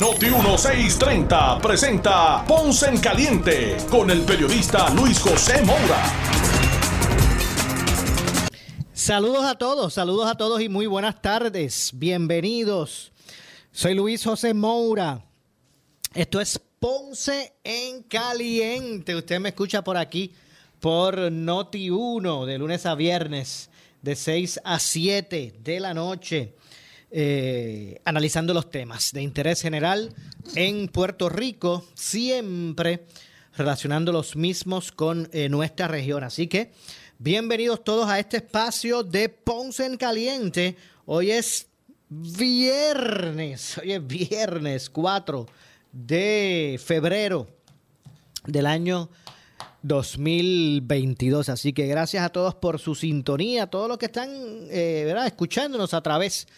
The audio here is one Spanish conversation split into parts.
Noti 1630 presenta Ponce en Caliente con el periodista Luis José Moura. Saludos a todos, saludos a todos y muy buenas tardes. Bienvenidos. Soy Luis José Moura. Esto es Ponce en Caliente. Usted me escucha por aquí por Noti 1 de lunes a viernes de 6 a 7 de la noche. Eh, analizando los temas de interés general en Puerto Rico, siempre relacionando los mismos con eh, nuestra región. Así que bienvenidos todos a este espacio de Ponce en Caliente. Hoy es viernes, hoy es viernes 4 de febrero del año 2022. Así que gracias a todos por su sintonía, a todos los que están eh, escuchándonos a través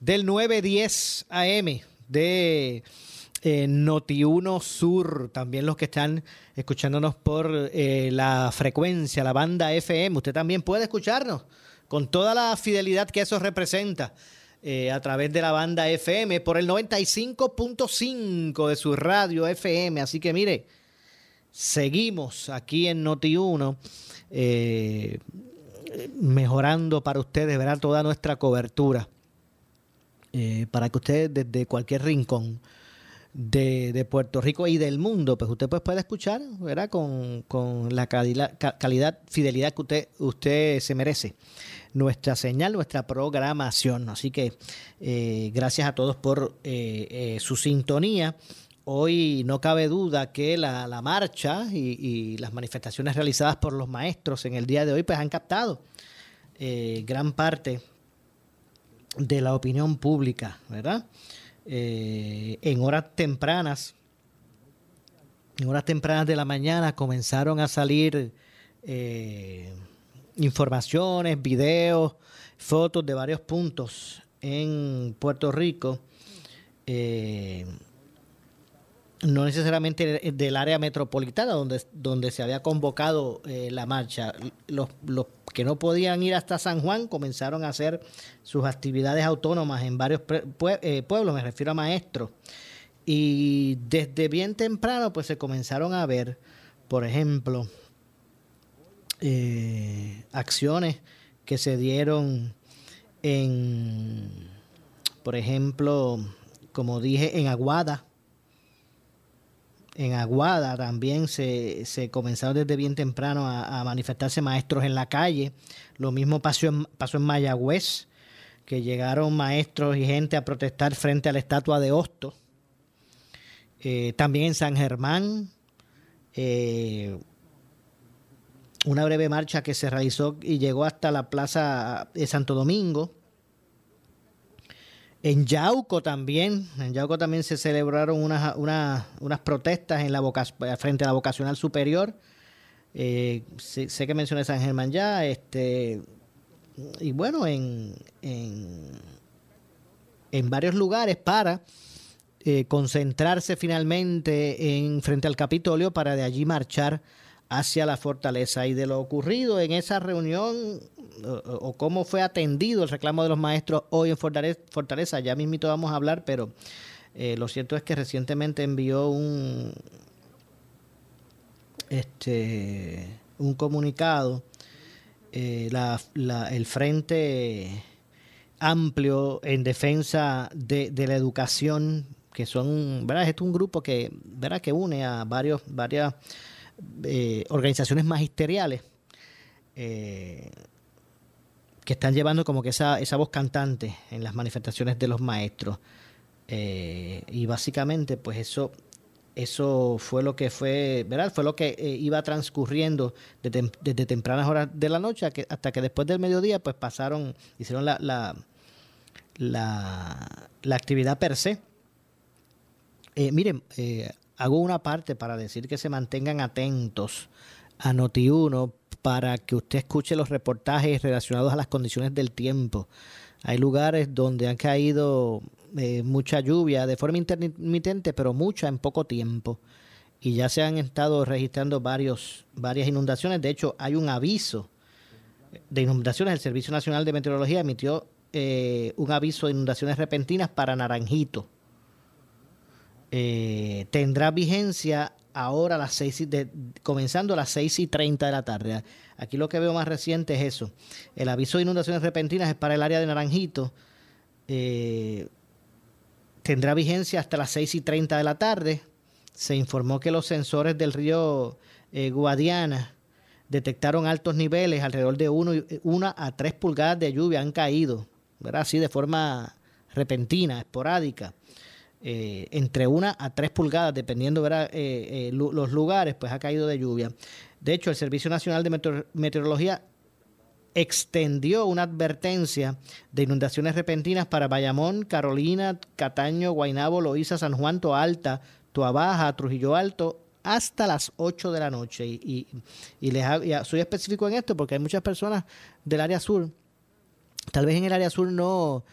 del 910 AM de eh, Noti1 Sur, también los que están escuchándonos por eh, la frecuencia, la banda FM, usted también puede escucharnos con toda la fidelidad que eso representa. Eh, a través de la banda FM por el 95.5 de su radio FM. Así que mire, seguimos aquí en Noti1 mejorando para ustedes, verá toda nuestra cobertura. Eh, para que usted desde cualquier rincón de, Puerto Rico y del mundo, pues usted pues puede escuchar, ¿verdad? Con, la calidad, fidelidad que usted, usted se merece. Nuestra señal, nuestra programación. Así que eh, gracias a todos por eh, su sintonía. Hoy no cabe duda que la, marcha y, y, las manifestaciones realizadas por los maestros en el día de hoy pues han captado gran parte de la opinión pública, ¿verdad? Eh, en horas tempranas, en horas tempranas de la mañana comenzaron a salir eh, informaciones, videos, fotos de varios puntos en Puerto Rico. Eh, no necesariamente del área metropolitana donde, donde se había convocado eh, la marcha. Los, los, que no podían ir hasta San Juan comenzaron a hacer sus actividades autónomas en varios eh, pueblos, me refiero a maestros. Y desde bien temprano pues se comenzaron a ver, por ejemplo, eh, acciones que se dieron en, por ejemplo, como dije, en Aguada, en Aguada también se, se comenzaron desde bien temprano a, manifestarse maestros en la calle. Lo mismo pasó en, pasó en Mayagüez, que llegaron maestros y gente a protestar frente a la estatua de Hosto. Eh, también en San Germán, eh, una breve marcha que se realizó y llegó hasta la plaza de Santo Domingo. En Yauco también, en Yauco también se celebraron unas, protestas en la frente a la vocacional superior. Eh, sé, que mencioné San Germán ya, este, y bueno, en, en, varios lugares para eh, concentrarse finalmente en frente al Capitolio para de allí marchar hacia la fortaleza. Y de lo ocurrido en esa reunión o, cómo fue atendido el reclamo de los maestros hoy en Fortaleza, ya mismito vamos a hablar, pero eh, lo cierto es que recientemente envió un, este, un comunicado eh, el Frente Amplio en Defensa de, la Educación, que son, ¿verdad? es un grupo que, ¿verdad? que une a varios, varias eh, organizaciones magisteriales eh, que están llevando como que esa, esa voz cantante en las manifestaciones de los maestros. Eh, y básicamente, pues eso, eso fue lo que fue, ¿verdad? Fue lo que iba transcurriendo desde, tempranas horas de la noche hasta que después del mediodía, pues pasaron, hicieron la, la, la, actividad per se. miren, hago una parte para decir que se mantengan atentos a Noti1 para que usted escuche los reportajes relacionados a las condiciones del tiempo. Hay lugares donde han caído eh, mucha lluvia de forma intermitente, pero mucha en poco tiempo. Y ya se han estado registrando varios, varias inundaciones. De hecho, hay un aviso de inundaciones. El Servicio Nacional de Meteorología emitió eh, un aviso de inundaciones repentinas para Naranjito. Eh, tendrá vigencia ahora a las seis de, comenzando a las 6 y 30 de la tarde. Aquí lo que veo más reciente es eso. El aviso de inundaciones repentinas es para el área de Naranjito. Eh, tendrá vigencia hasta las 6 y 30 de la tarde. Se informó que los sensores del río eh, Guadiana detectaron altos niveles, alrededor de 1 a 3 pulgadas de lluvia han caído, así de forma repentina, esporádica. Eh, entre una a tres pulgadas, dependiendo eh, eh, los lugares, pues ha caído de lluvia. De hecho, el Servicio Nacional de Meteorología extendió una advertencia de inundaciones repentinas para Bayamón, Carolina, Cataño, Guaynabo, Loíza, San Juan, Toalta, Baja, Trujillo Alto, hasta las 8 de la noche. Y, y, les soy específico en esto porque hay muchas personas del área sur. Tal vez en el área sur no,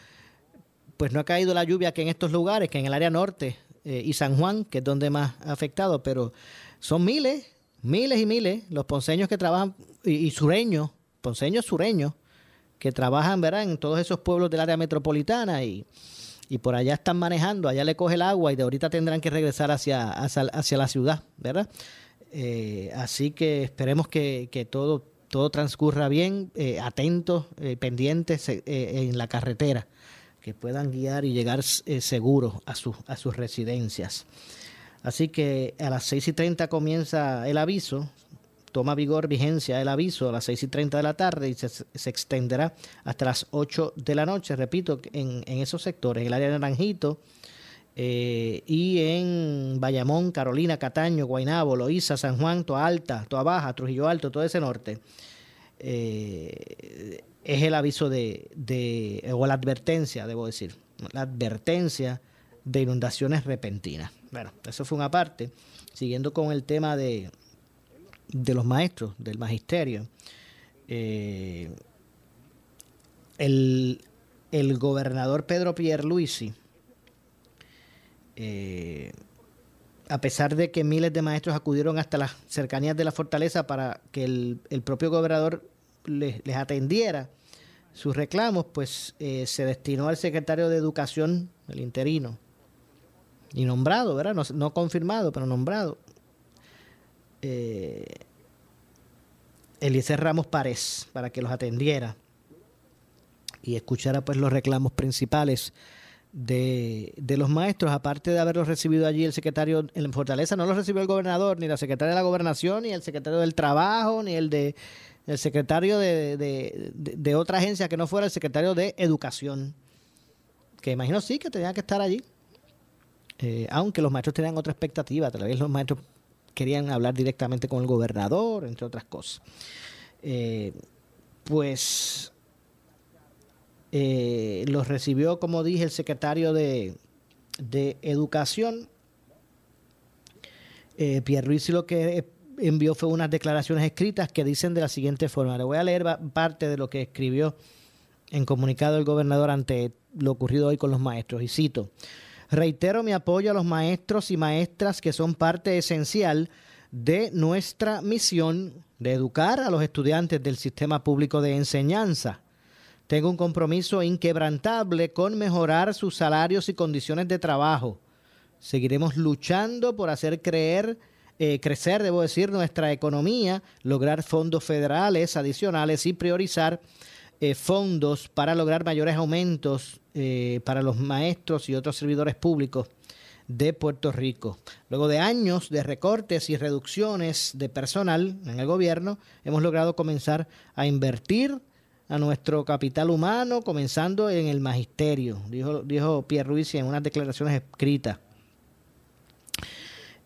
pues no ha caído la lluvia que en estos lugares, que en el área norte eh, y San Juan, que es donde más ha afectado, pero son miles, miles y miles los ponceños que trabajan, y, sureños, ponceños sureños, que trabajan, ¿verdad?, en todos esos pueblos del área metropolitana y, y por allá están manejando, allá le coge el agua y de ahorita tendrán que regresar hacia, hacia, la ciudad, ¿verdad? Eh, así que esperemos que, que todo, todo transcurra bien, eh, atentos, pendientes en la carretera que puedan guiar y llegar eh, seguros a, a sus residencias. Así que a las 6 y 30 comienza el aviso, toma vigor, vigencia el aviso a las 6 y 30 de la tarde y se, extenderá hasta las 8 de la noche, repito, en, esos sectores, en el área de Naranjito eh, y en Bayamón, Carolina, Cataño, Guaynabo, Loíza, San Juan, Toa Alta, Toa Baja, Trujillo Alto, todo ese norte. Eh, es el aviso de, de, o la advertencia, debo decir, la advertencia de inundaciones repentinas. Bueno, eso fue una parte. Siguiendo con el tema de, de los maestros, del magisterio, eh, el, el, gobernador Pedro Pierluisi, eh, a pesar de que miles de maestros acudieron hasta las cercanías de la fortaleza para que el, el propio gobernador les, atendiera sus reclamos, pues eh, se destinó al secretario de Educación, el interino, y nombrado, ¿verdad? No, confirmado, pero nombrado. Eh, Eliezer Ramos Párez, para que los atendiera y escuchara pues los reclamos principales de, de, los maestros, aparte de haberlos recibido allí el secretario en Fortaleza, no los recibió el gobernador, ni la secretaria de la gobernación, ni el secretario del trabajo, ni el de el secretario de, otra agencia que no fuera el secretario de Educación, que imagino sí que tenía que estar allí, eh, aunque los maestros tenían otra expectativa, tal vez los maestros querían hablar directamente con el gobernador, entre otras cosas. Eh, pues eh, los recibió, como dije, el secretario de, de Educación. Pierre Ruiz lo que envió fue unas declaraciones escritas que dicen de la siguiente forma. Le voy a leer parte de lo que escribió en comunicado el gobernador ante lo ocurrido hoy con los maestros. Y cito, reitero mi apoyo a los maestros y maestras que son parte esencial de nuestra misión de educar a los estudiantes del sistema público de enseñanza. Tengo un compromiso inquebrantable con mejorar sus salarios y condiciones de trabajo. Seguiremos luchando por hacer creer eh, crecer, debo decir, nuestra economía, lograr fondos federales adicionales y priorizar eh, fondos para lograr mayores aumentos eh, para los maestros y otros servidores públicos de Puerto Rico. Luego de años de recortes y reducciones de personal en el gobierno, hemos logrado comenzar a invertir a nuestro capital humano, comenzando en el magisterio, dijo, dijo Pierre Ruiz en unas declaraciones escritas.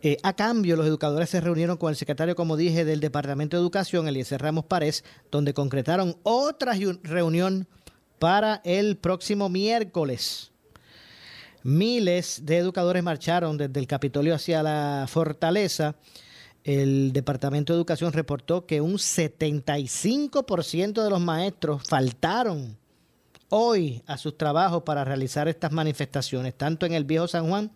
Eh, a cambio, los educadores se reunieron con el secretario, como dije, del Departamento de Educación, Eliezer Ramos Párez, donde concretaron otra reunión para el próximo miércoles. Miles de educadores marcharon desde el Capitolio hacia la fortaleza. El Departamento de Educación reportó que un 75% de los maestros faltaron hoy a sus trabajos para realizar estas manifestaciones, tanto en el Viejo San Juan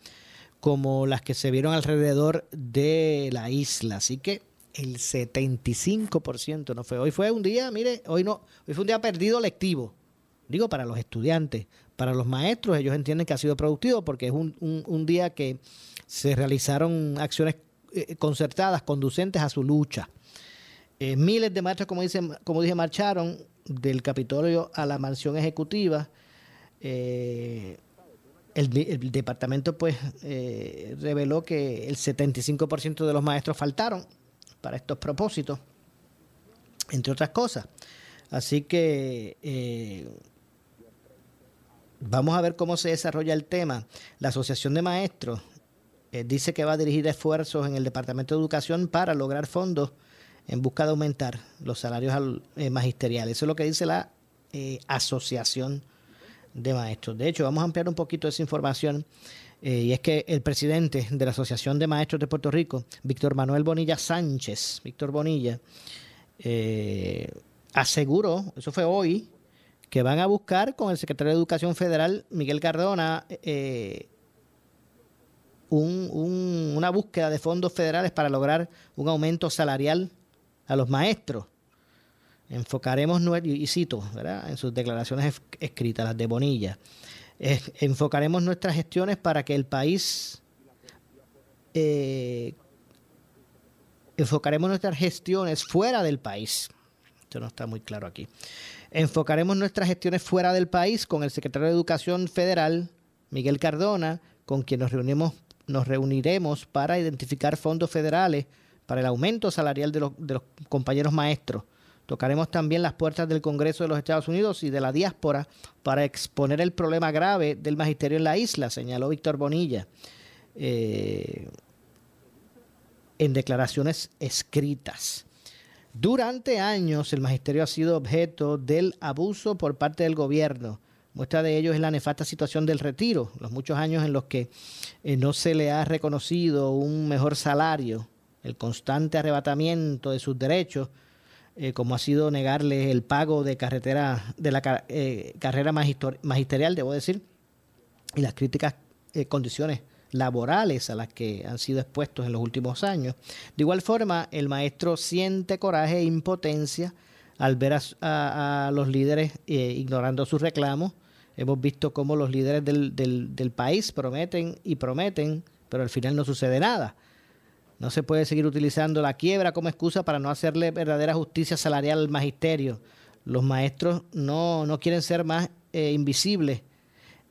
como las que se vieron alrededor de la isla. Así que el 75% no fue. Hoy fue un día, mire, hoy no, hoy fue un día perdido lectivo. Digo, para los estudiantes, para los maestros, ellos entienden que ha sido productivo porque es un, un, día que se realizaron acciones eh, concertadas, conducentes a su lucha. Eh, miles de maestros, como, dicen, como dije, marcharon del Capitolio a la mansión ejecutiva. Eh, el, departamento pues reveló que el 75% de los maestros faltaron para estos propósitos, entre otras cosas. Así que eh, vamos a ver cómo se desarrolla el tema. La Asociación de Maestros eh, dice que va a dirigir esfuerzos en el Departamento de Educación para lograr fondos en busca de aumentar los salarios eh, magisteriales. Eso es lo que dice la Asociación de Maestros. De hecho, vamos a ampliar un poquito esa información eh, y es que el presidente de la Asociación de Maestros de Puerto Rico, Víctor Manuel Bonilla Sánchez, Víctor Bonilla, eh, aseguró, eso fue hoy, que van a buscar con el secretario de Educación Federal, Miguel Cardona, eh, una búsqueda de fondos federales para lograr un aumento salarial a los maestros. Enfocaremos, y cito, en sus declaraciones escritas, las de Bonilla, enfocaremos nuestras gestiones para que el país eh, enfocaremos nuestras gestiones fuera del país. Esto no está muy claro aquí. Enfocaremos nuestras gestiones fuera del país con el secretario de Educación Federal, Miguel Cardona, con quien nos reunimos, nos reuniremos para identificar fondos federales para el aumento salarial de los, de los compañeros maestros Tocaremos también las puertas del Congreso de los Estados Unidos y de la diáspora para exponer el problema grave del magisterio en la isla, señaló Víctor Bonilla eh, en declaraciones escritas. Durante años el magisterio ha sido objeto del abuso por parte del gobierno. Muestra de ello es la nefasta situación del retiro, los muchos años en los que eh, no se le ha reconocido un mejor salario, el constante arrebatamiento de sus derechos eh, como ha sido negarle el pago de carretera de la eh, carrera magisterial, debo decir, y las críticas eh, condiciones laborales a las que han sido expuestos en los últimos años. De igual forma, el maestro siente coraje e impotencia al ver a, los líderes ignorando sus reclamos. Hemos visto cómo los líderes del, del país prometen y prometen, pero al final no sucede nada. No se puede seguir utilizando la quiebra como excusa para no hacerle verdadera justicia salarial al magisterio. Los maestros no, quieren ser más eh, invisibles,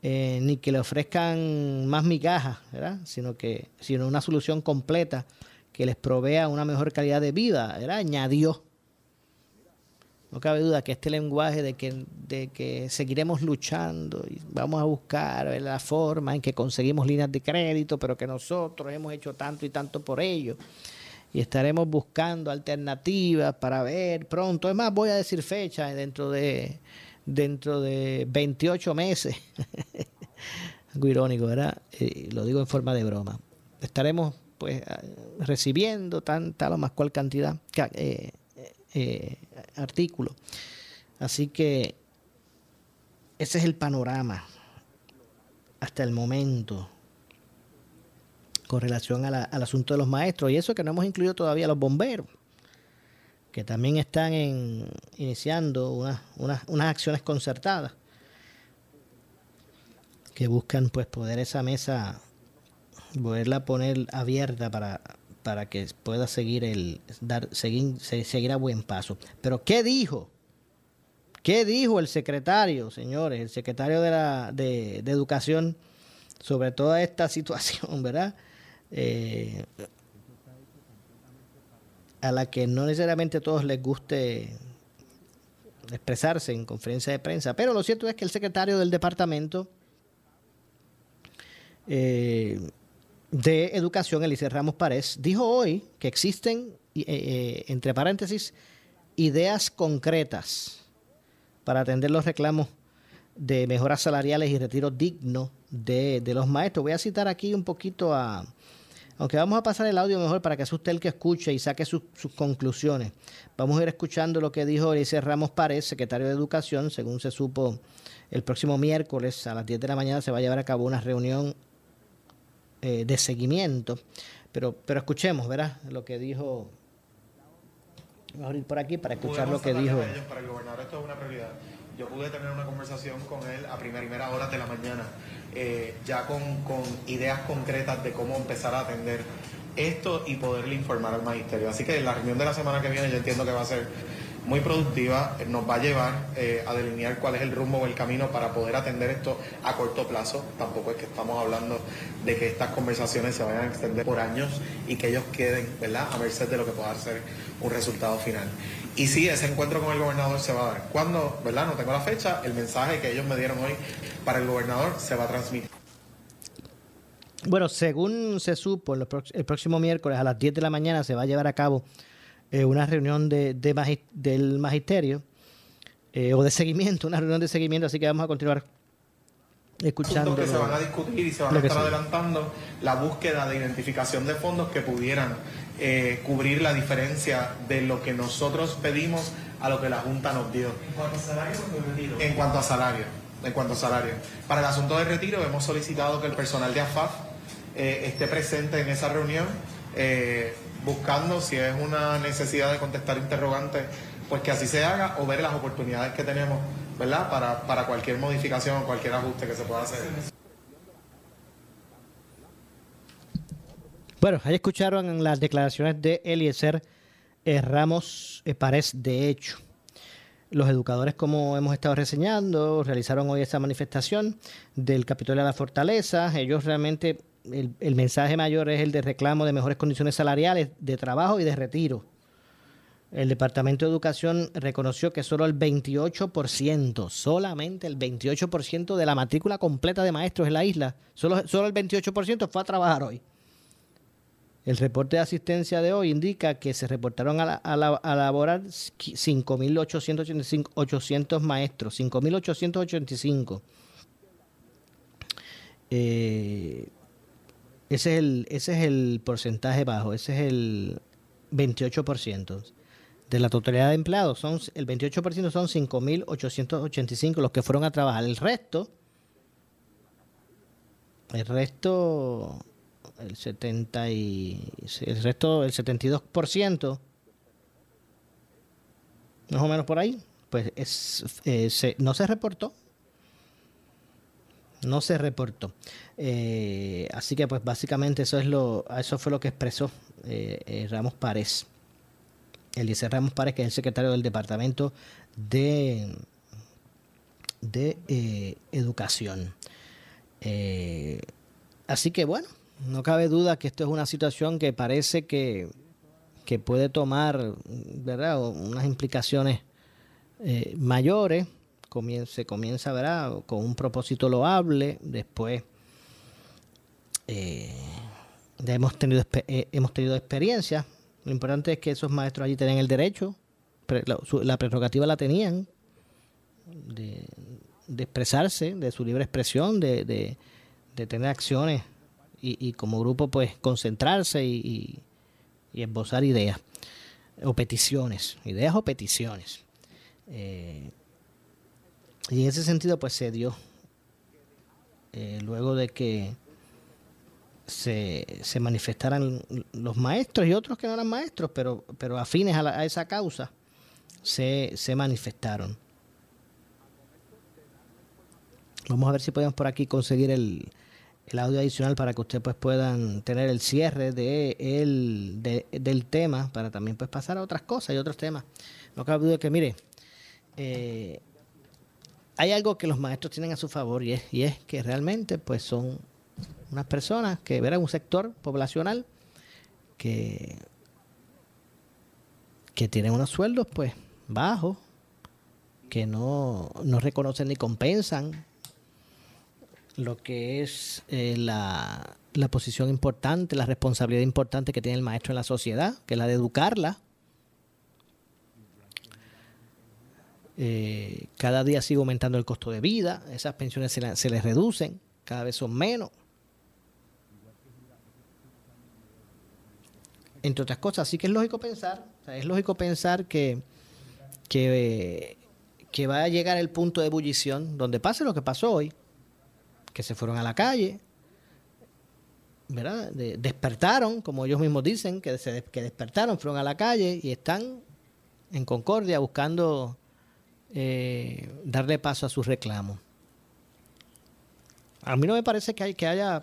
eh, ni que le ofrezcan más migajas, ¿verdad? sino que sino una solución completa que les provea una mejor calidad de vida, ¿verdad? añadió. No cabe duda que este lenguaje de que, seguiremos luchando y vamos a buscar la forma en que conseguimos líneas de crédito, pero que nosotros hemos hecho tanto y tanto por ello. Y estaremos buscando alternativas para ver pronto. Es más, voy a decir fecha dentro de, dentro de 28 meses. Algo irónico, ¿verdad? Eh, lo digo en forma de broma. Estaremos pues recibiendo tanta o más cual cantidad, eh, eh, artículo. Así que ese es el panorama hasta el momento con relación al asunto de los maestros. Y eso que no hemos incluido todavía los bomberos, que también están iniciando unas acciones concertadas que buscan pues poder esa mesa, poderla poner abierta para para que pueda seguir el dar seguir, seguir a buen paso. Pero ¿qué dijo? ¿Qué dijo el secretario, señores, el secretario de, la, de, Educación sobre toda esta situación, verdad? Eh, a la que no necesariamente a todos les guste expresarse en conferencia de prensa, pero lo cierto es que el secretario del departamento eh, de Educación, Elise Ramos Párez, dijo hoy que existen, eh, eh, entre paréntesis, ideas concretas para atender los reclamos de mejoras salariales y retiro digno de, los maestros. Voy a citar aquí un poquito a, aunque vamos a pasar el audio mejor para que sea usted el que escuche y saque sus, conclusiones. Vamos a ir escuchando lo que dijo Elise Ramos Párez, secretario de Educación, según se supo el próximo miércoles a las 10 de la mañana se va a llevar a cabo una reunión eh, de seguimiento. Pero, pero escuchemos, ¿verdad? Lo que dijo. Vamos a ir por aquí para escuchar lo que dijo. Para el gobernador esto es una prioridad. Yo pude tener una conversación con él a primera hora de la mañana, eh, ya con, con ideas concretas de cómo empezar a atender esto y poderle informar al magisterio. Así que la reunión de la semana que viene yo entiendo que va a ser muy productiva, eh, nos va a llevar eh, a delinear cuál es el rumbo o el camino para poder atender esto a corto plazo. Tampoco es que estamos hablando de que estas conversaciones se vayan a extender por años y que ellos queden, ¿verdad?, a merced de lo que pueda ser un resultado final. Y sí, ese encuentro con el gobernador se va a dar. Cuando, ¿verdad? No tengo la fecha, el mensaje que ellos me dieron hoy para el gobernador se va a transmitir. Bueno, según se supo, el próximo miércoles a las 10 de la mañana se va a llevar a cabo eh, una reunión de, del magisterio eh, o de seguimiento, una reunión de seguimiento, así que vamos a continuar escuchando. que se van a discutir y se van a estar adelantando la búsqueda de identificación de fondos que pudieran eh, cubrir la diferencia de lo que nosotros pedimos a lo que la Junta nos dio. ¿En cuanto a salario retiro? En cuanto a salario. En cuanto a salario. Para el asunto de retiro hemos solicitado que el personal de AFAF esté presente en esa reunión buscando si es una necesidad de contestar interrogantes, pues que así se haga o ver las oportunidades que tenemos, ¿verdad? Para, para cualquier modificación o cualquier ajuste que se pueda hacer. Bueno, ahí escucharon las declaraciones de Eliezer eh, Ramos eh, Párez de hecho. Los educadores, como hemos estado reseñando, realizaron hoy esta manifestación del Capitolio de la Fortaleza. Ellos realmente el, mensaje mayor es el de reclamo de mejores condiciones salariales, de trabajo y de retiro. El Departamento de Educación reconoció que solo el 28%, solamente el 28% de la matrícula completa de maestros en la isla, solo, solo el 28% fue a trabajar hoy. El reporte de asistencia de hoy indica que se reportaron a, a, a laborar 5.885 maestros, 5.885. Eh, ese es el, ese es el porcentaje bajo, ese es el 28%. De la totalidad de empleados, son el 28% son 5.885 los que fueron a trabajar. El resto, el resto, el 70 y, el resto, el 72%, más o menos por ahí, pues es, eh, no se reportó no se reportó. Eh, así que pues básicamente eso es lo, eso fue lo que expresó eh, eh, Ramos Párez. Eliezer Ramos Párez, que es el secretario del Departamento de, de Educación. así que bueno, no cabe duda que esto es una situación que parece que, que puede tomar ¿verdad? unas implicaciones mayores se comienza, ¿verdad? Con un propósito loable, después eh, hemos, tenido, eh, hemos tenido experiencia. Lo importante es que esos maestros allí tenían el derecho, la, prerrogativa la tenían de, expresarse, de su libre expresión, de, tener acciones y, como grupo pues concentrarse y, esbozar ideas o peticiones, ideas o peticiones. Eh, y en ese sentido, pues se dio. Eh, luego de que se, se, manifestaran los maestros y otros que no eran maestros, pero, pero afines a, esa causa, se, se manifestaron. Vamos a ver si podemos por aquí conseguir el, el audio adicional para que ustedes pues puedan tener el cierre de el, del tema para también pues pasar a otras cosas y otros temas. No cabe duda que, mire, eh, hay algo que los maestros tienen a su favor y es, y es que realmente pues son unas personas que verán un sector poblacional que, que tienen unos sueldos pues bajos, que no, reconocen ni compensan lo que es eh, la, la posición importante, la responsabilidad importante que tiene el maestro en la sociedad, que es la de educarla Eh, cada día sigue aumentando el costo de vida, esas pensiones se, se les reducen, cada vez son menos. Entre otras cosas, así que es lógico pensar, es lógico pensar que, que, que va a llegar el punto de ebullición donde pase lo que pasó hoy, que se fueron a la calle, ¿verdad? despertaron, como ellos mismos dicen, que, se, que despertaron, fueron a la calle y están en concordia buscando eh, darle paso a sus reclamos. A mí no me parece que, hay, que haya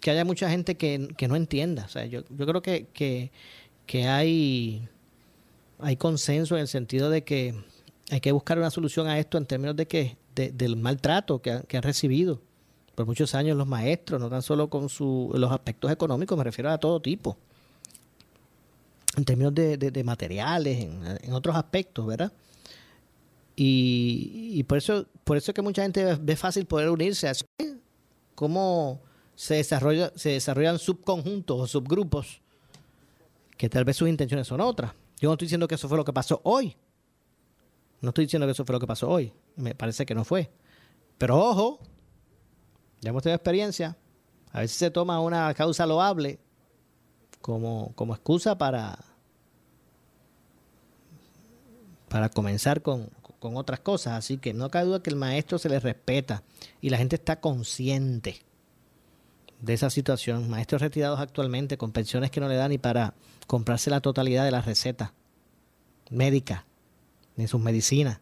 que haya mucha gente que, no entienda. O sea, yo, yo creo que, que, hay, hay consenso en el sentido de que hay que buscar una solución a esto en términos de que del maltrato que, que han recibido por muchos años los maestros, no tan solo con su, los aspectos económicos, me refiero a todo tipo, en términos de, materiales, en, otros aspectos, ¿verdad? Y, por eso por eso es que mucha gente ve fácil poder unirse a cómo se, desarrolla, se desarrollan subconjuntos o subgrupos que tal vez sus intenciones son otras. Yo no estoy diciendo que eso fue lo que pasó hoy. No estoy diciendo que eso fue lo que pasó hoy. Me parece que no fue. Pero ojo, ya hemos tenido experiencia. A veces se toma una causa loable como, como excusa para, para comenzar con, con otras cosas. Así que no cabe duda que el maestro se le respeta y la gente está consciente de esa situación. Maestros retirados actualmente con pensiones que no le dan ni para comprarse la totalidad de las recetas médicas, ni sus medicinas.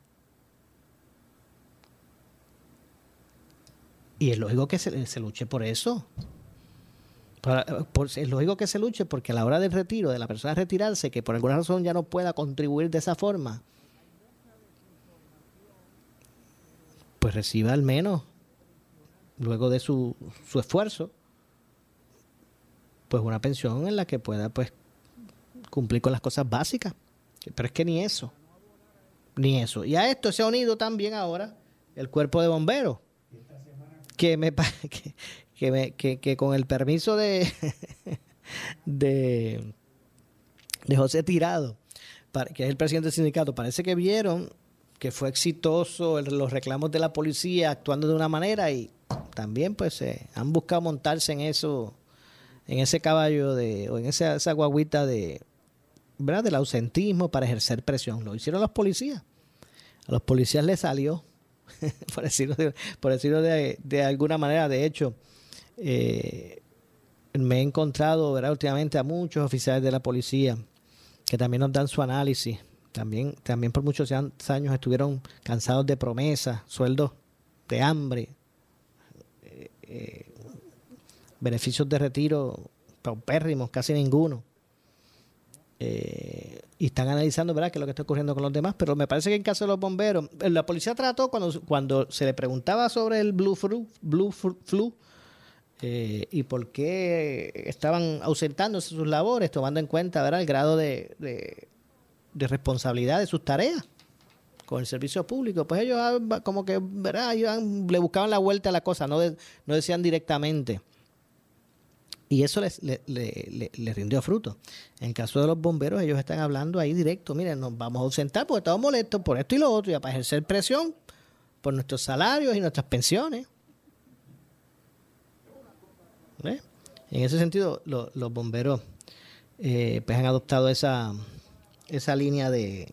Y es lógico que se, luche por eso. es lógico que se luche porque a la hora del retiro, de la persona retirarse, que por alguna razón ya no pueda contribuir de esa forma, pues reciba al menos, luego de su, su esfuerzo, pues una pensión en la que pueda pues cumplir con las cosas básicas. Pero es que ni eso, ni eso. Y a esto se ha unido también ahora el cuerpo de bomberos que me que, que, que, con el permiso de, de, de José Tirado, que es el presidente del sindicato, parece que vieron que fue exitoso los reclamos de la policía actuando de una manera y también pues han buscado montarse en eso, en ese caballo de, o en esa, esa guaguita de, ¿verdad? del ausentismo para ejercer presión. Lo hicieron los policías. A los policías les salió por decirlo, de, por decirlo de, de, alguna manera. De hecho, eh, me he encontrado ¿verdad? últimamente a muchos oficiales de la policía que también nos dan su análisis. También, también por muchos años estuvieron cansados de promesas, sueldos de hambre, eh, eh, beneficios de retiro paupérrimos, casi ninguno. Eh, y están analizando ¿verdad? qué es lo que está ocurriendo con los demás, pero me parece que en caso de los bomberos, la policía trató cuando, cuando se le preguntaba sobre el Blue Flu, blue flu y por qué estaban ausentándose sus labores, tomando en cuenta ¿verdad? el grado de, responsabilidad de sus tareas con el servicio público, pues ellos ah, como que ¿verdad? le buscaban la vuelta a la cosa, no, no decían directamente. Y eso les, le, rindió fruto. En caso de los bomberos, ellos están hablando ahí directo, miren, nos vamos a ausentar porque estamos molestos por esto y lo otro, y para ejercer presión por nuestros salarios y nuestras pensiones. En ese sentido, los bomberos eh, pues han adoptado esa, esa línea de,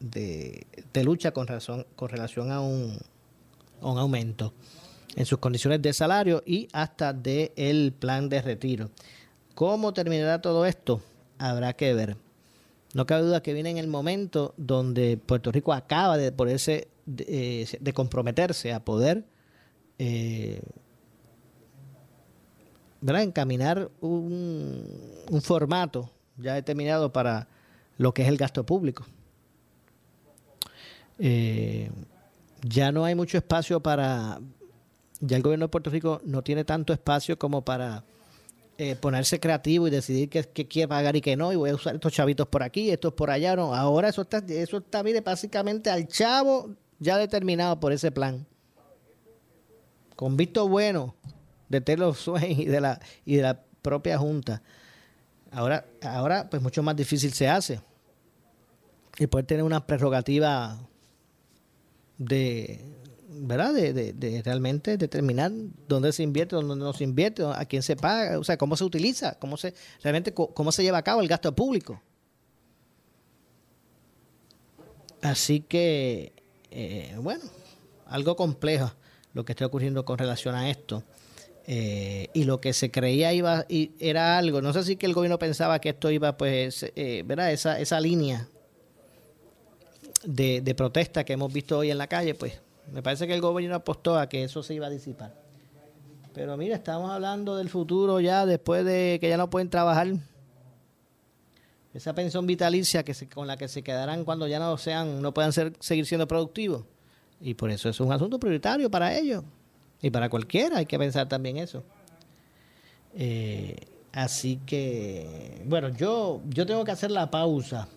de, lucha con, razón, con relación a un, un aumento en sus condiciones de salario y hasta del el plan de retiro. ¿Cómo terminará todo esto? Habrá que ver. No cabe duda que viene en el momento donde Puerto Rico acaba de ponerse, de, eh, comprometerse a poder eh, encaminar un, un formato ya determinado para lo que es el gasto público. Eh, ya no hay mucho espacio para, ya el gobierno de Puerto Rico no tiene tanto espacio como para eh, ponerse creativo y decidir qué, quiere pagar y qué no, y voy a usar estos chavitos por aquí, estos por allá, no. Ahora eso está, eso está, mire, básicamente al chavo ya determinado por ese plan. Con visto bueno de Taylor Swain y de la, y de la propia Junta. Ahora, ahora, pues mucho más difícil se hace. Y poder tener una prerrogativa de, ¿verdad? De, realmente determinar dónde se invierte, dónde no se invierte, a quién se paga, o sea, cómo se utiliza, cómo se realmente cómo se lleva a cabo el gasto público. Así que, eh, bueno, algo complejo lo que está ocurriendo con relación a esto. Eh, y lo que se creía iba y era algo, no sé si que el gobierno pensaba que esto iba, pues, eh, ¿verdad? Esa, esa línea de, de protesta que hemos visto hoy en la calle, pues me parece que el gobierno apostó a que eso se iba a disipar. Pero mira, estamos hablando del futuro ya después de que ya no pueden trabajar. Esa pensión vitalicia que con la que se quedarán cuando ya no sean, no puedan ser, seguir siendo productivos. Y por eso es un asunto prioritario para ellos. Y para cualquiera hay que pensar también eso. Eh, así que, bueno, yo, yo tengo que hacer la pausa.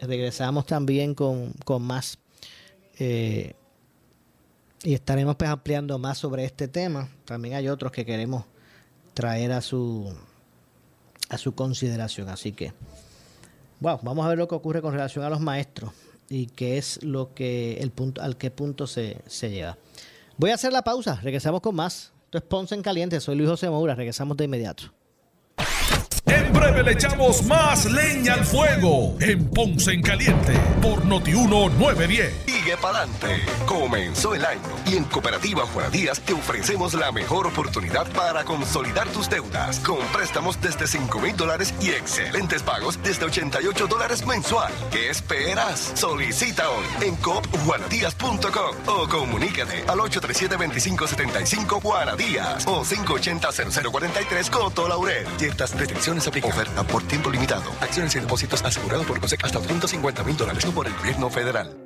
Regresamos también con, con más. Eh, y estaremos pues, ampliando más sobre este tema. También hay otros que queremos traer a su a su consideración. Así que, wow, vamos a ver lo que ocurre con relación a los maestros y qué es lo que el punto al qué punto se, se lleva. Voy a hacer la pausa, regresamos con más. Esto es Ponce en Caliente, soy Luis José Moura, regresamos de inmediato. Breve le echamos más leña al fuego en Ponce en Caliente por Notiuno 910 sigue adelante. Comenzó el año y en Cooperativa Juana Díaz te ofrecemos la mejor oportunidad para consolidar tus deudas con préstamos desde 5 mil dólares y excelentes pagos desde 88 dólares mensual. ¿Qué esperas? Solicita hoy en coopjuanadías.com o comunícate al 837-2575 Juana Díaz o 580-0043 Coto Laurel. Ciertas restricciones aplican. Oferta por tiempo limitado. Acciones y depósitos asegurados por COSEC hasta 250 mil dólares por el gobierno federal.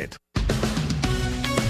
head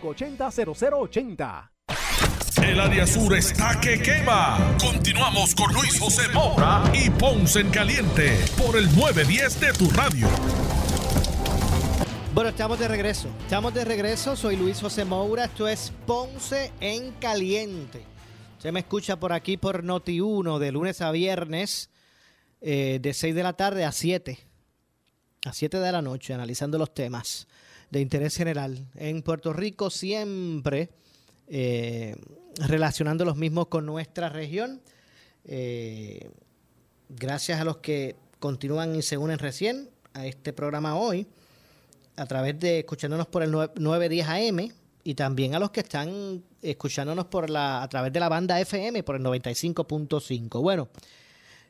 580-0080. El área sur está que quema. Continuamos con Luis José Moura y Ponce en Caliente por el 910 de tu radio. Bueno, estamos de regreso. Estamos de regreso. Soy Luis José Moura. Esto es Ponce en Caliente. Se me escucha por aquí por Noti1 de lunes a viernes eh, de 6 de la tarde a 7. A 7 de la noche, analizando los temas de interés general. En Puerto Rico siempre eh, relacionando los mismos con nuestra región. Eh, gracias a los que continúan y se unen recién a este programa hoy a través de escuchándonos por el 910 AM y también a los que están escuchándonos por la a través de la banda FM por el 95.5. Bueno,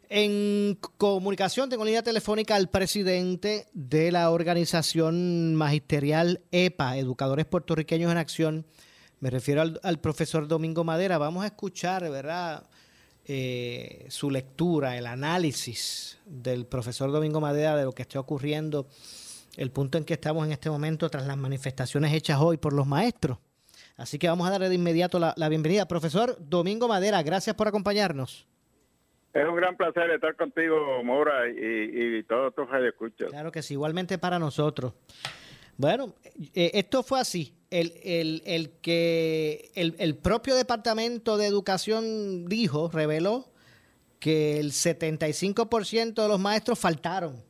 en comunicación tengo línea telefónica al presidente de la organización magisterial EPA, Educadores Puertorriqueños en Acción. Me refiero al, profesor Domingo Madera. Vamos a escuchar, ¿verdad? Eh, su lectura, el análisis del profesor Domingo Madera de lo que está ocurriendo el punto en que estamos en este momento tras las manifestaciones hechas hoy por los maestros. Así que vamos a darle de inmediato la, bienvenida. Profesor Domingo Madera, gracias por acompañarnos. Es un gran placer estar contigo, Mora, y, todos tus escuchas. Claro que sí, igualmente para nosotros. Bueno, eh, esto fue así. El, el, que el, el, propio Departamento de Educación dijo, reveló, que el 75% de los maestros faltaron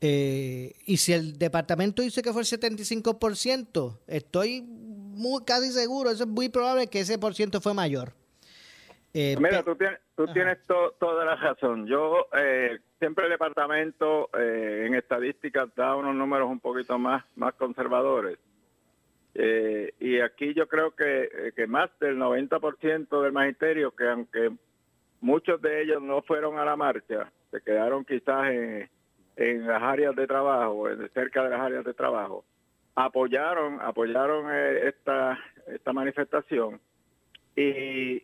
eh, y si el departamento dice que fue el 75%, estoy muy casi seguro, es muy probable que ese por ciento fue mayor. Eh, Mira, tú tienes, tú tienes toda la razón. Yo eh, siempre el departamento en estadísticas da unos números un poquito más, más conservadores. y aquí yo creo que, que más del 90% del magisterio, que aunque muchos de ellos no fueron a la marcha, se quedaron quizás en en las áreas de trabajo, cerca de las áreas de trabajo, apoyaron, apoyaron eh, esta, esta manifestación y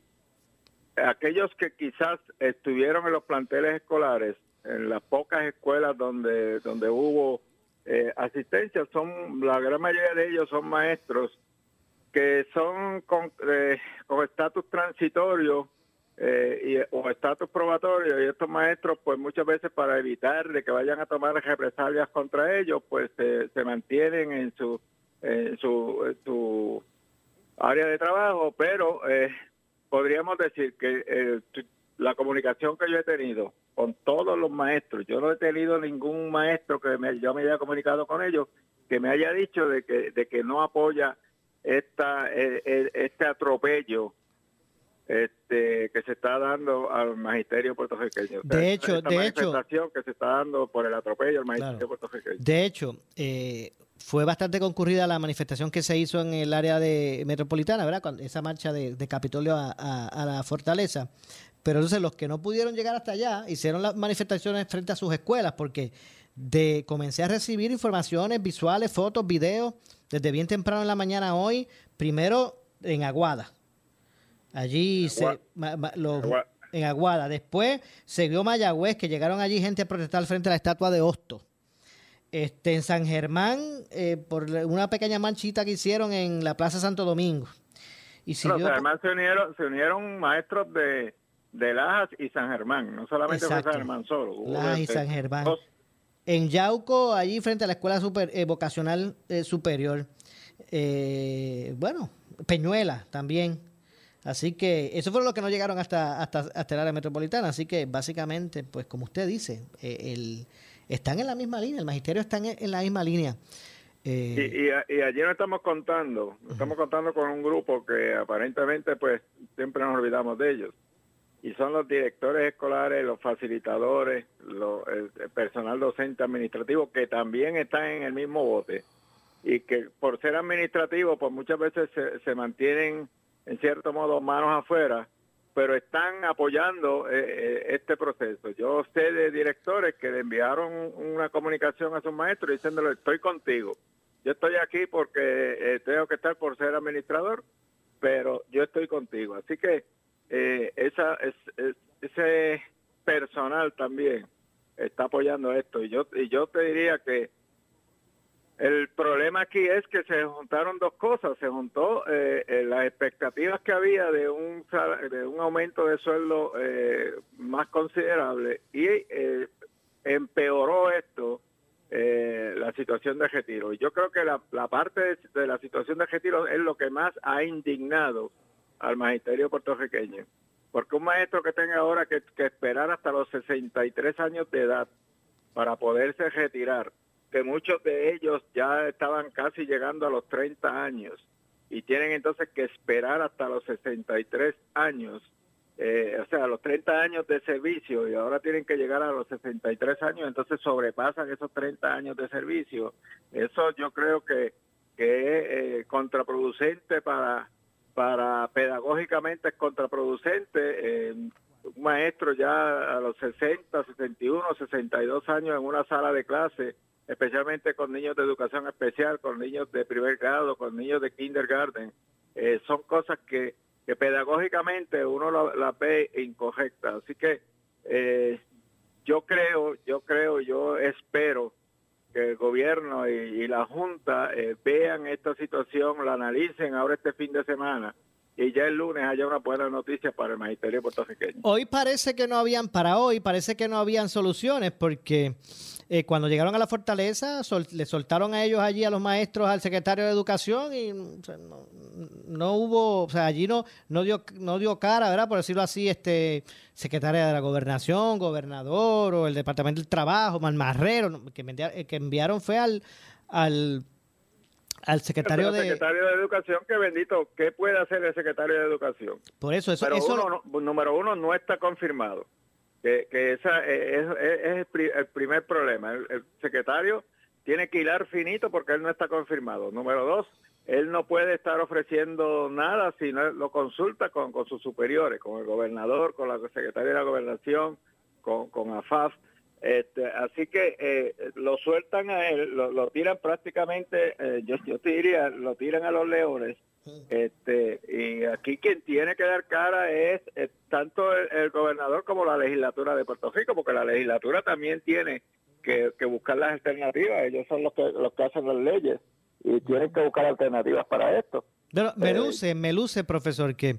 aquellos que quizás estuvieron en los planteles escolares, en las pocas escuelas donde, donde hubo eh, asistencia, son la gran mayoría de ellos son maestros que son con eh, estatus transitorio eh, o estatus probatorio y estos maestros pues muchas veces para evitar de que vayan a tomar represalias contra ellos pues se mantienen en su en su, área de trabajo pero eh, podríamos decir que eh, la comunicación que yo he tenido con todos los maestros yo no he tenido ningún maestro que me, yo me haya comunicado con ellos que me haya dicho de que de que no apoya esta este atropello este, que se está dando al magisterio puertorriqueño. de hecho, de hecho, que se está dando por el atropello al magisterio puertorriqueño. De hecho, eh, fue bastante concurrida la manifestación que se hizo en el área de metropolitana, ¿verdad? Cuando, esa marcha de, Capitolio a, la fortaleza. Pero entonces los que no pudieron llegar hasta allá hicieron las manifestaciones frente a sus escuelas porque de comencé a recibir informaciones visuales, fotos, videos desde bien temprano en la mañana hoy, primero en Aguada, Allí se, en Aguada. Después se vio Mayagüez, que llegaron allí gente a protestar frente a la estatua de Hosto. Este, en San Germán, eh, por una pequeña manchita que hicieron en la Plaza Santo Domingo. Y se unieron, se unieron maestros de, de Lajas y San Germán, no solamente San Germán solo. Lajas y San Germán. En Yauco, allí frente a la Escuela super, eh, Vocacional eh, Superior. bueno, Peñuela también. Así que eso fue lo que no llegaron hasta, hasta, hasta el área metropolitana. Así que básicamente, pues como usted dice, eh, el, están en la misma línea, el magisterio está en, la misma línea. Eh, y, y, ayer estamos contando, estamos contando con un grupo que aparentemente pues siempre nos olvidamos de ellos. Y son los directores escolares, los facilitadores, el, personal docente administrativo que también están en el mismo bote. Y que por ser administrativos pues muchas veces se, se mantienen en cierto modo, manos afuera, pero están apoyando eh, eh, este proceso. Yo sé de directores que le enviaron una comunicación a sus maestros diciéndole, estoy contigo. Yo estoy aquí porque eh, tengo que estar por ser administrador, pero yo estoy contigo. Así que esa, es, ese personal también está apoyando esto. Y yo, y yo te diría que el problema aquí es que se juntaron dos cosas. Se juntó eh, eh, las expectativas que había de un, de un aumento de sueldo eh, más considerable y empeoró esto la situación de retiro. Y yo creo que la, parte de, la situación de retiro es lo que más ha indignado al magisterio puertorriqueño. Porque un maestro que tenga ahora que esperar hasta los 63 años de edad para poderse retirar, que muchos de ellos ya estaban casi llegando a los 30 años y tienen entonces que esperar hasta los 63 años eh, o sea, los 30 años de servicio y ahora tienen que llegar a los 63 años, entonces sobrepasan esos 30 años de servicio. Eso yo creo que, que es eh, contraproducente para, para pedagógicamente es contraproducente. Eh, un maestro ya a los 60, 61, 62 años en una sala de clase, especialmente con niños de educación especial, con niños de primer grado, con niños de kindergarten, son cosas que pedagógicamente uno la, ve incorrecta. Así que eh, yo creo, yo creo, yo espero que el gobierno y, la Junta eh, vean esta situación, la analicen ahora este fin de semana y ya el lunes haya una buena noticia para el magisterio puertorriqueño. Hoy parece que no habían, para hoy, parece que no habían soluciones porque eh, cuando llegaron a la fortaleza le soltaron a ellos allí, a los maestros, al secretario de Educación y no, hubo, o sea, allí no, no, dio, no dio cara, ¿verdad? Por decirlo así, este secretaria de la gobernación, gobernador o el Departamento del Trabajo, Malmarrero, que, que enviaron fue al... al al secretario de... secretario de Educación, que bendito, ¿qué puede hacer el secretario de Educación? Por eso, eso... Pero Uno, número uno, no está confirmado. Que, que esa es, es, el primer problema. El, secretario tiene que hilar finito porque él no está confirmado. Número dos, él no puede estar ofreciendo nada si no lo consulta con, con sus superiores, con el gobernador, con la secretaria de la gobernación, con, con AFAF. Este, así que eh, lo sueltan a él, lo, tiran prácticamente, eh, yo, yo te diría, lo tiran a los leones. Este, y aquí quien tiene que dar cara es, tanto el, gobernador como la legislatura de Puerto Rico, porque la legislatura también tiene que, buscar las alternativas, ellos son los que, los que hacen las leyes y tienen que buscar alternativas para esto. Pero me eh, luce, me luce, profesor, que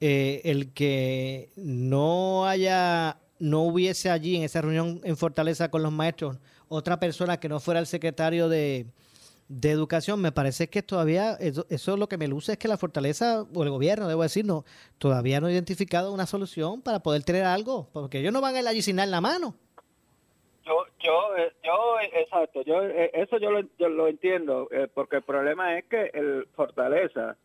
el que no haya no hubiese allí en esa reunión en Fortaleza con los maestros otra persona que no fuera el secretario de, educación, me parece que todavía, eso, es lo que me luce, es que la Fortaleza, o el gobierno, debo decir, no, todavía no ha identificado una solución para poder tener algo, porque ellos no van a ir allí sin dar la mano. Yo, yo, eh, yo, exacto, yo, eh, eso yo lo, yo lo entiendo, eh, porque el problema es que el Fortaleza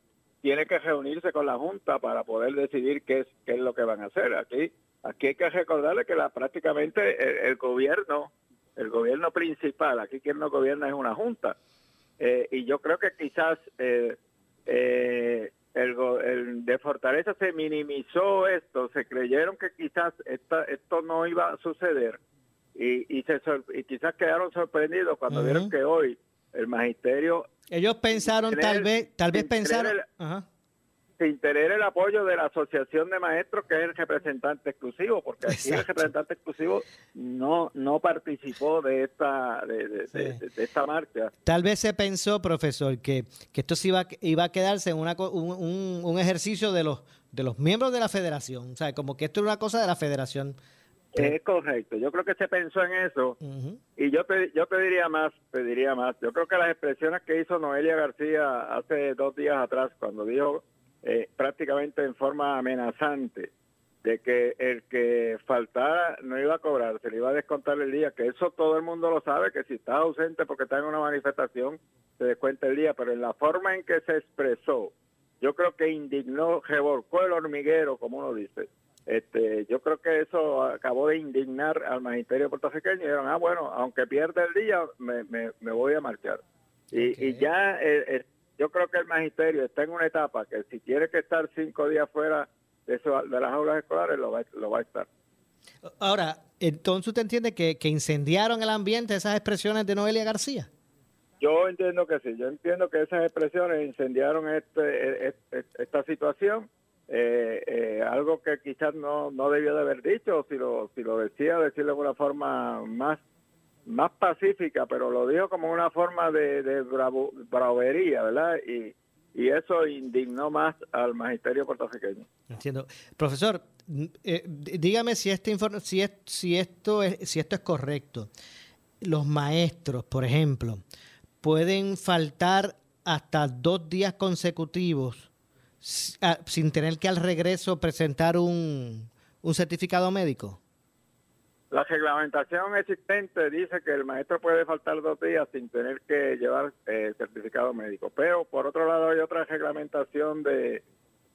tiene que reunirse con la Junta para poder decidir qué es, qué es lo que van a hacer. Aquí Aquí hay que recordarle que la, prácticamente el, gobierno, el gobierno principal, aquí quien no gobierna es una junta. Eh, y yo creo que quizás eh, eh, el, de Fortaleza se minimizó esto, se creyeron que quizás esto no iba a suceder. Y, y, se, y quizás quedaron sorprendidos cuando vieron que hoy el magisterio... Ellos pensaron tal vez, tal vez pensaron sin tener el apoyo de la Asociación de Maestros, que es el representante exclusivo, porque aquí el representante exclusivo no no participó de esta de, esta marcha. Tal vez se pensó, profesor, que, que esto se iba, iba a quedarse en una, un, un, ejercicio de los de los miembros de la federación, o sea, como que esto es una cosa de la federación. Es correcto, yo creo que se pensó en eso y yo yo pediría más, pediría más. Yo creo que las expresiones que hizo Noelia García hace dos días atrás, cuando dijo eh, prácticamente en forma amenazante de que el que faltara no iba a cobrar, se le iba a descontar el día, que eso todo el mundo lo sabe, que si está ausente porque está en una manifestación, se descuenta el día, pero en la forma en que se expresó, yo creo que indignó, revolcó el hormiguero, como uno dice. Este, yo creo que eso acabó de indignar al magisterio puertorriqueño y dijeron, ah, bueno, aunque pierda el día, me, me, voy a marchar. Y, y ya eh, yo creo que el magisterio está en una etapa que si quiere que estar cinco días fuera de, de las aulas escolares, lo va, lo va a estar. Ahora, entonces usted entiende que, incendiaron el ambiente esas expresiones de Noelia García. Yo entiendo que sí, yo entiendo que esas expresiones incendiaron este, e, e, e, esta situación, eh, eh, algo que quizás no, no debió de haber dicho, si lo, si lo decía, decirlo de una forma más más pacífica, pero lo dijo como una forma de, de bravería, ¿verdad? Y, y eso indignó más al magisterio puertorriqueño. Entiendo. Profesor, eh, dígame si este si, si esto es si esto es correcto. los maestros, por ejemplo, pueden faltar hasta dos días consecutivos sin tener que al regreso presentar un, un certificado médico? La reglamentación existente dice que el maestro puede faltar dos días sin tener que llevar eh, certificado médico, pero por otro lado hay otra reglamentación de,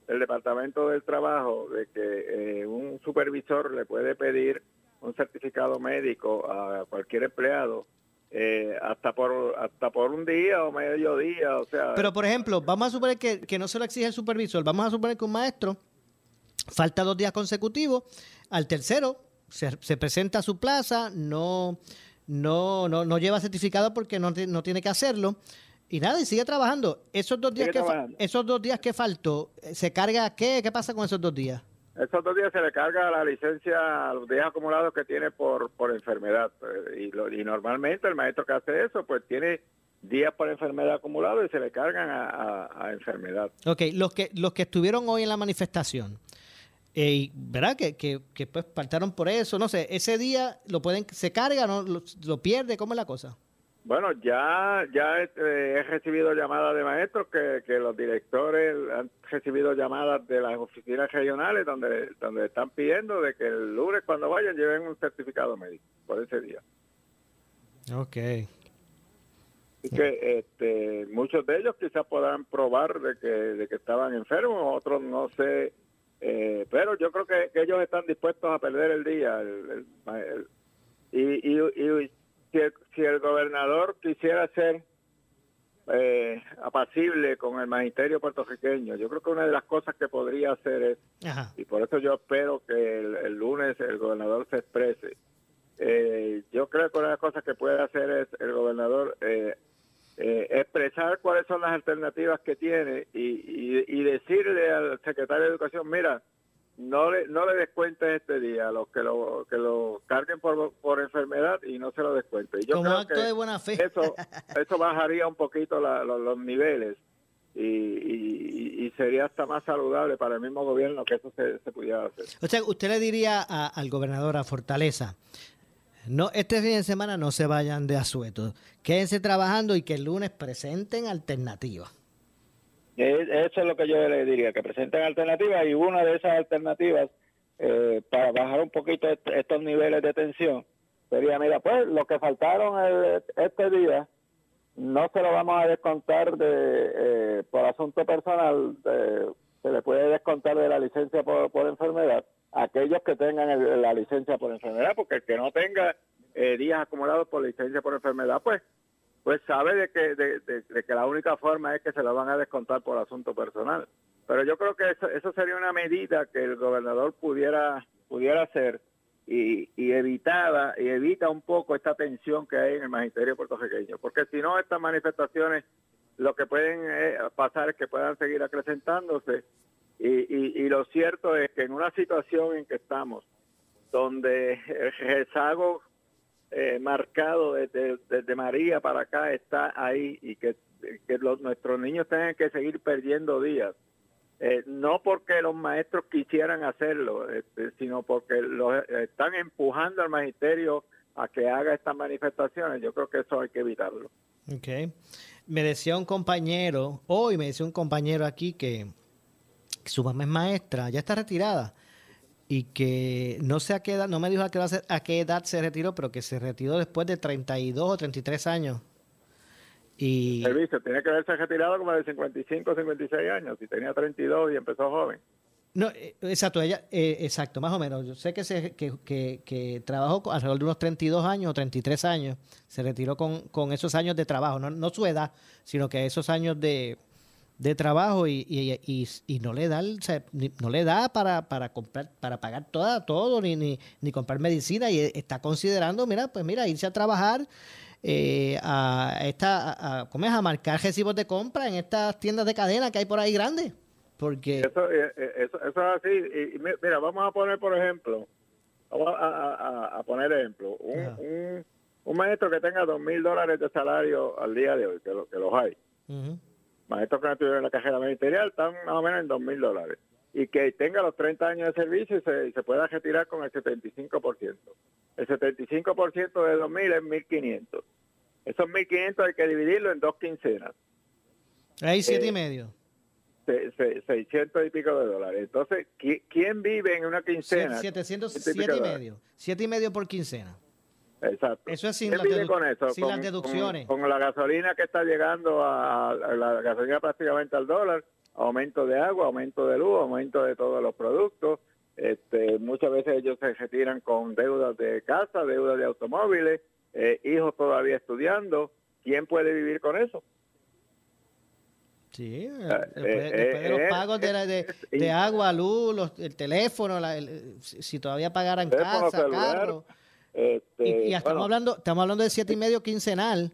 del Departamento del Trabajo de que eh, un supervisor le puede pedir un certificado médico a cualquier empleado eh, hasta por hasta por un día o medio día, o sea. Pero por ejemplo, vamos a suponer que, que no se lo exige el supervisor, vamos a suponer que un maestro falta dos días consecutivos, al tercero se, presenta a su plaza, no, no, no, no lleva certificado porque no, no tiene que hacerlo. Y nada, y sigue trabajando. Esos dos días que esos dos días que faltó, ¿se carga qué? ¿Qué pasa con esos dos días? Esos dos días se le carga la licencia a los días acumulados que tiene por, por enfermedad. Y, y normalmente el maestro que hace eso, pues tiene días por enfermedad acumulados y se le cargan a, a, enfermedad. Ok, los que, los que estuvieron hoy en la manifestación, eh, ¿verdad? Que, que, que, pues faltaron por eso, no sé, ese día lo pueden, se carga, no lo, pierde, ¿cómo es la cosa? Bueno, ya ya eh, he recibido llamadas de maestros que, que los directores han recibido llamadas de las oficinas regionales donde donde están pidiendo de que el lunes cuando vayan lleven un certificado médico por ese día. Ok. Y que este, muchos de ellos quizás podrán probar de que, de que estaban enfermos, otros no sé eh, pero yo creo que, ellos están dispuestos a perder el día. y, y, si, el, gobernador quisiera ser eh, apacible con el magisterio puertorriqueño, yo creo que una de las cosas que podría hacer es, y por eso yo espero que el, lunes el gobernador se exprese, eh, yo creo que una de las cosas que puede hacer es el gobernador eh, expresar cuáles son las alternativas que tiene y, y, decirle al secretario de Educación, mira, no le, no le descuentes este día, los que lo, que lo carguen por, por enfermedad y no se lo descuente. yo Como acto de buena fe. Eso, eso bajaría un poquito los, niveles y, y, sería hasta más saludable para el mismo gobierno que eso se, se pudiera hacer. O sea, usted le diría al gobernador, a Fortaleza, no, este fin de semana no se vayan de asueto. Quédense trabajando y que el lunes presenten alternativas. Eso es lo que yo le diría, que presenten alternativas y una de esas alternativas eh, para bajar un poquito estos niveles de tensión sería, mira, pues lo que faltaron este día no se lo vamos a descontar de eh, por asunto personal, se le puede descontar de la licencia por enfermedad aquellos que tengan la licencia por enfermedad, porque el que no tenga eh, días acumulados por licencia por enfermedad, pues pues sabe de que, de, que la única forma es que se lo van a descontar por asunto personal. Pero yo creo que eso, sería una medida que el gobernador pudiera pudiera hacer y, y evitaba y evita un poco esta tensión que hay en el magisterio puertorriqueño, porque si no estas manifestaciones lo que pueden eh, pasar es que puedan seguir acrecentándose y, y, lo cierto es que en una situación en que estamos, donde el rezago eh, marcado desde, desde, María para acá está ahí y que, que nuestros niños tengan que seguir perdiendo días, eh, no porque los maestros quisieran hacerlo, este, sino porque los están empujando al magisterio a que haga estas manifestaciones. Yo creo que eso hay que evitarlo. Okay. Me decía un compañero, hoy me decía un compañero aquí que su mamá es maestra, ya está retirada y que no sé a qué edad, no me dijo a qué, edad, a qué edad se retiró, pero que se retiró después de 32 o 33 años. Y... Servicio, tiene que haberse retirado como de 55 o 56 años, si tenía 32 y empezó joven. No, eh, exacto, ella, eh, exacto, más o menos. Yo sé que, se, que, que, que, trabajó alrededor de unos 32 años o 33 años, se retiró con, con esos años de trabajo, no, no su edad, sino que esos años de, de trabajo y, y, y, no le da no le da para, para comprar para pagar toda, todo ni, ni, ni, comprar medicina. Y está considerando mira pues mira irse a trabajar eh, a esta a, a, a marcar recibos de compra en estas tiendas de cadena que hay por ahí grandes. Porque eso, eh, eh, eso, eso es así. Y, mira vamos a poner por ejemplo vamos a, a poner ejemplo un, un, maestro que tenga dos mil dólares de salario al día de hoy que, lo, que los hay maestros que no estuvieron en la cajera ministerial están más o menos en dos mil dólares. y que tenga los 30 años de servicio y se, se pueda retirar con el 75%. El 75% de 2.000 es 1.500. Esos 1.500 hay que dividirlo en dos quincenas. Ahí siete y eh, medio. 600 y pico de dólares. Entonces, ¿quién vive en una quincena? 707 y medio. Siete y medio por quincena. Exacto. Eso es sin, las, deducciones. Con, la gasolina que está llegando a, la gasolina prácticamente al dólar, aumento de agua, aumento de luz, aumento de todos los productos. Este, muchas veces ellos se retiran con deudas de casa, deudas de automóviles, eh, hijos todavía estudiando. ¿Quién puede vivir con eso? Sí, ah, después, eh, de los eh, pagos de, agua, luz, el teléfono, si todavía pagaran casa, carro. Este, y, estamos hablando estamos hablando de siete y medio quincenal,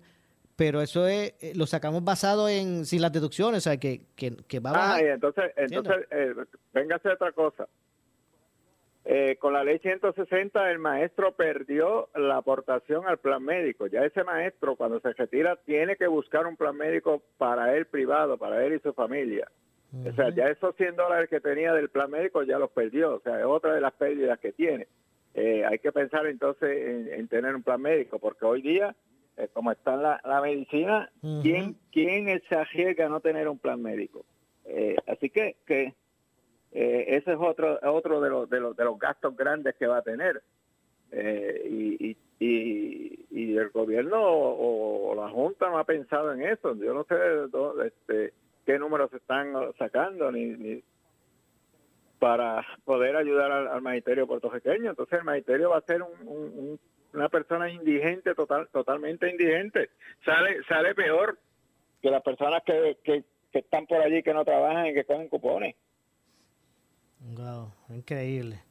pero eso es eh, lo sacamos basado en sin las deducciones, o sea, que, que, que va a bajar. Ah, y entonces, entonces eh, hacer otra cosa. Eh, con la ley 160 el maestro perdió la aportación al plan médico. Ya ese maestro cuando se retira tiene que buscar un plan médico para él privado, para él y su familia. O sea, ya esos 100 dólares que tenía del plan médico ya los perdió. O sea, es otra de las pérdidas que tiene. Eh, hay que pensar entonces en, tener un plan médico, porque hoy día, eh, como está la, la medicina, ¿quién, ¿quién se arriesga a no tener un plan médico? así que, que eh, ese es otro otro de los, de los, de los gastos grandes que va a tener. Eh, y, y, y, el gobierno o, la Junta no ha pensado en eso. Yo no sé este, qué números están sacando ni, para poder ayudar al, magisterio puertorriqueño. Entonces el magisterio va a ser una persona indigente, total, totalmente indigente. Sale sale peor que las personas que, que, están por allí que no trabajan y que cogen cupones. Wow, increíble.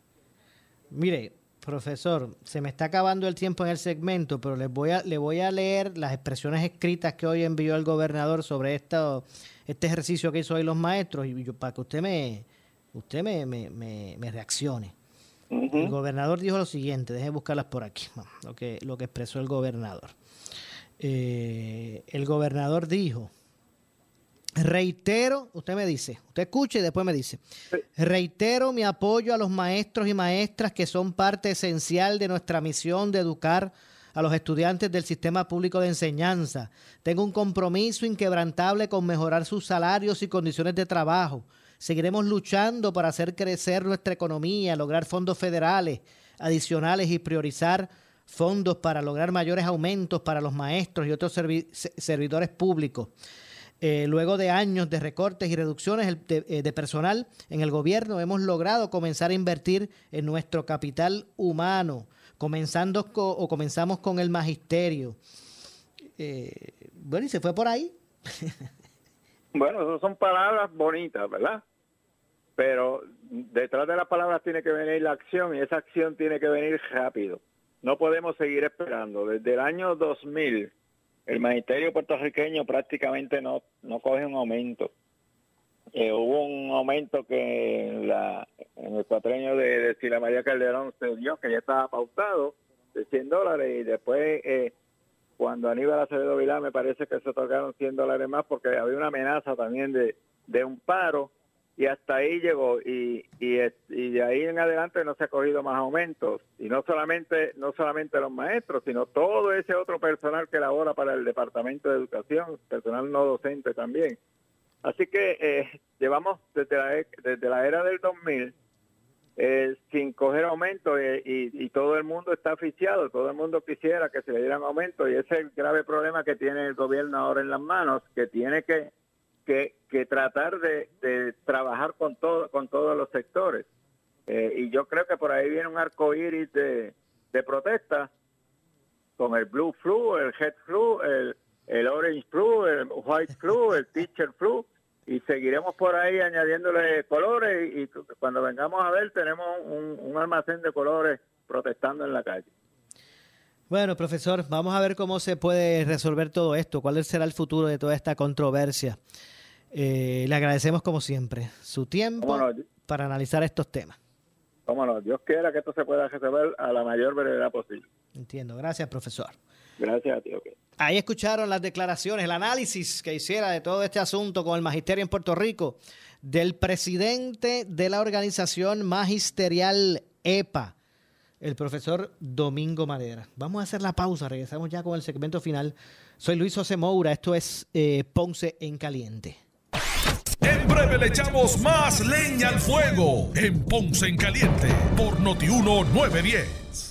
Mire, profesor, se me está acabando el tiempo en el segmento, pero les voy a, le voy a leer las expresiones escritas que hoy envió el gobernador sobre esto, este ejercicio que hizo hoy los maestros, y para que usted me, usted me, me, reaccione. El gobernador dijo lo siguiente, deje buscarlas por aquí, lo que, lo que expresó el gobernador. Eh, el gobernador dijo, Reitero, usted me dice, usted escuche y después me dice, reitero mi apoyo a los maestros y maestras que son parte esencial de nuestra misión de educar a los estudiantes del sistema público de enseñanza. Tengo un compromiso inquebrantable con mejorar sus salarios y condiciones de trabajo. Seguiremos luchando para hacer crecer nuestra economía, lograr fondos federales adicionales y priorizar fondos para lograr mayores aumentos para los maestros y otros servidores públicos. Eh, luego de años de recortes y reducciones eh, de, personal en el gobierno, hemos logrado comenzar a invertir en nuestro capital humano, comenzando o comenzamos con el magisterio. Eh, bueno, y se fue por ahí. bueno, esas son palabras bonitas, ¿verdad? Pero detrás de las palabras tiene que venir la acción y esa acción tiene que venir rápido. No podemos seguir esperando. Desde el año 2000 el magisterio puertorriqueño prácticamente no, no coge un aumento. Eh, hubo un aumento que en, la, en el cuatreño de, de Sila María Calderón se dio, que ya estaba pautado, de 100 dólares, y después eh, cuando Aníbal Acevedo Vilá me parece que se tocaron 100 dólares más porque había una amenaza también de, de un paro y hasta ahí llegó. Y, y, de ahí en adelante no se ha cogido más aumentos y no solamente no solamente los maestros sino todo ese otro personal que labora para el departamento de educación personal no docente también. Así que eh, llevamos desde la, e, desde la era del 2000 eh, sin coger aumento y, y, todo el mundo está oficiado todo el mundo quisiera que se le dieran aumento y ese es el grave problema que tiene el gobierno ahora en las manos que tiene que que, que tratar de, trabajar con todo con todos los sectores eh, y yo creo que por ahí viene un arco iris de, de protesta con el blue flu, el red flu, el, el orange flu, el white flu, el teacher flu y seguiremos por ahí añadiéndole colores y, cuando vengamos a ver tenemos un, un almacén de colores protestando en la calle. Bueno, profesor, vamos a ver cómo se puede resolver todo esto, cuál será el futuro de toda esta controversia. Eh, le agradecemos como siempre su tiempo para analizar estos temas. Cómo no, Dios quiera que esto se pueda resolver a la mayor brevedad posible. Entiendo, gracias profesor. Gracias a ti, Ahí escucharon las declaraciones, el análisis que hiciera de todo este asunto con el magisterio en Puerto Rico del presidente de la organización magisterial EPA, el profesor Domingo Madera. Vamos a hacer la pausa, regresamos ya con el segmento final. Soy Luis José Moura, esto es eh, Ponce en Caliente. En breve le echamos más leña al fuego en Ponce en Caliente por Notiuno 910.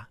있다.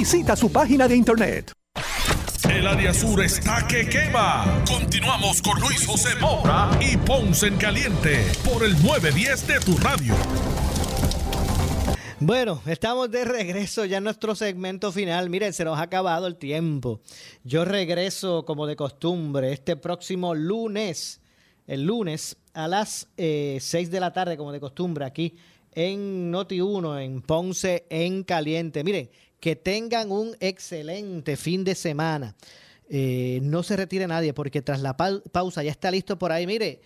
Visita su página de internet. El área sur está que quema. Continuamos con Luis José Moura y Ponce en Caliente por el 910 de tu radio. Bueno, estamos de regreso ya en nuestro segmento final. Miren, se nos ha acabado el tiempo. Yo regreso como de costumbre este próximo lunes, el lunes a las 6 eh, de la tarde como de costumbre aquí en Noti1, en Ponce en Caliente. Miren, que tengan un excelente fin de semana. Eh, no se retire nadie porque tras la pausa ya está listo por ahí. Mire,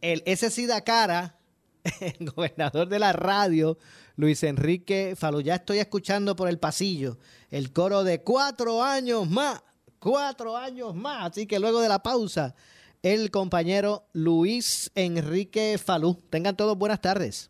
el ese da cara, el gobernador de la radio, Luis Enrique Falú, ya estoy escuchando por el pasillo el coro de cuatro años más, cuatro años más. Así que luego de la pausa, el compañero Luis Enrique Falú. Tengan todos buenas tardes.